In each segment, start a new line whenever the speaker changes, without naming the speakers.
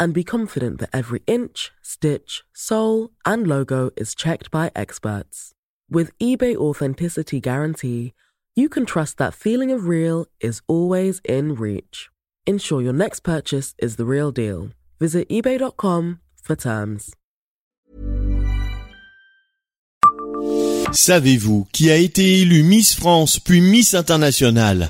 and be confident that every inch, stitch, sole, and logo is checked by experts. With eBay Authenticity Guarantee, you can trust that feeling of real is always in reach. Ensure your next purchase is the real deal. Visit eBay.com for terms.
Savez-vous qui a été élu Miss France puis Miss Internationale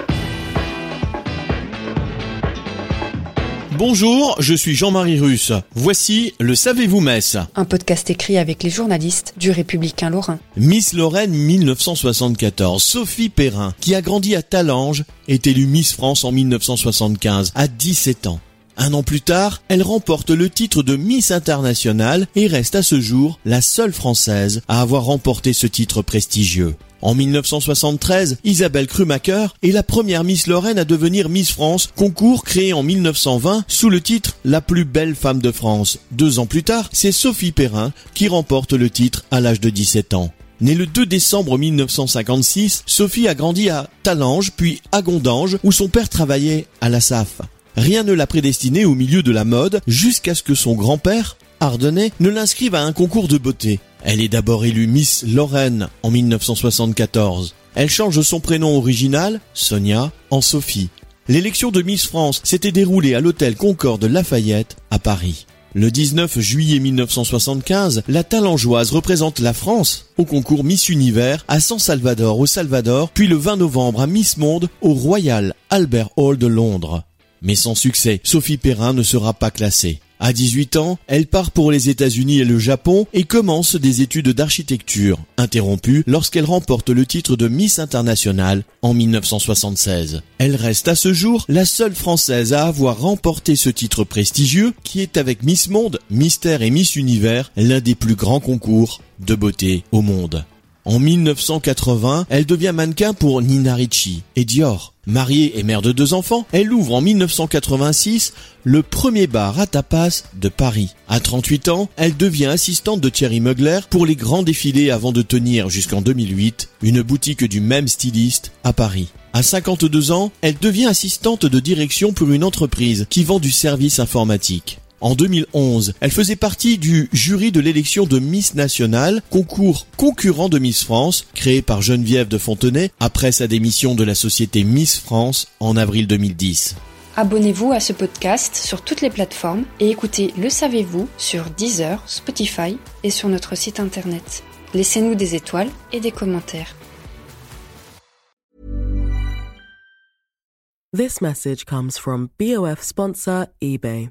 Bonjour, je suis Jean-Marie Russe. Voici le Savez-vous Metz
Un podcast écrit avec les journalistes du Républicain Lorrain.
Miss Lorraine 1974, Sophie Perrin, qui a grandi à Talange, est élue Miss France en 1975, à 17 ans. Un an plus tard, elle remporte le titre de Miss Internationale et reste à ce jour la seule Française à avoir remporté ce titre prestigieux. En 1973, Isabelle Krumacher est la première Miss Lorraine à devenir Miss France, concours créé en 1920 sous le titre La plus belle femme de France. Deux ans plus tard, c'est Sophie Perrin qui remporte le titre à l'âge de 17 ans. Née le 2 décembre 1956, Sophie a grandi à Talange puis à Gondange où son père travaillait à la SAF. Rien ne l'a prédestinée au milieu de la mode jusqu'à ce que son grand-père, Ardennais, ne l'inscrive à un concours de beauté. Elle est d'abord élue Miss Lorraine en 1974. Elle change son prénom original, Sonia, en Sophie. L'élection de Miss France s'était déroulée à l'hôtel Concorde Lafayette à Paris. Le 19 juillet 1975, la Talangeoise représente la France au concours Miss Univers à San Salvador au Salvador, puis le 20 novembre à Miss Monde au Royal Albert Hall de Londres. Mais sans succès, Sophie Perrin ne sera pas classée. À 18 ans, elle part pour les États-Unis et le Japon et commence des études d'architecture, interrompues lorsqu'elle remporte le titre de Miss Internationale en 1976. Elle reste à ce jour la seule Française à avoir remporté ce titre prestigieux qui est avec Miss Monde, Mystère et Miss Univers l'un des plus grands concours de beauté au monde. En 1980, elle devient mannequin pour Nina Ricci et Dior. Mariée et mère de deux enfants, elle ouvre en 1986 le premier bar à tapas de Paris. À 38 ans, elle devient assistante de Thierry Mugler pour les grands défilés avant de tenir jusqu'en 2008 une boutique du même styliste à Paris. À 52 ans, elle devient assistante de direction pour une entreprise qui vend du service informatique. En 2011, elle faisait partie du jury de l'élection de Miss Nationale, concours concurrent de Miss France, créé par Geneviève de Fontenay après sa démission de la société Miss France en avril 2010.
Abonnez-vous à ce podcast sur toutes les plateformes et écoutez Le Savez-vous sur Deezer, Spotify et sur notre site internet. Laissez-nous des étoiles et des commentaires.
This message comes from BOF sponsor eBay.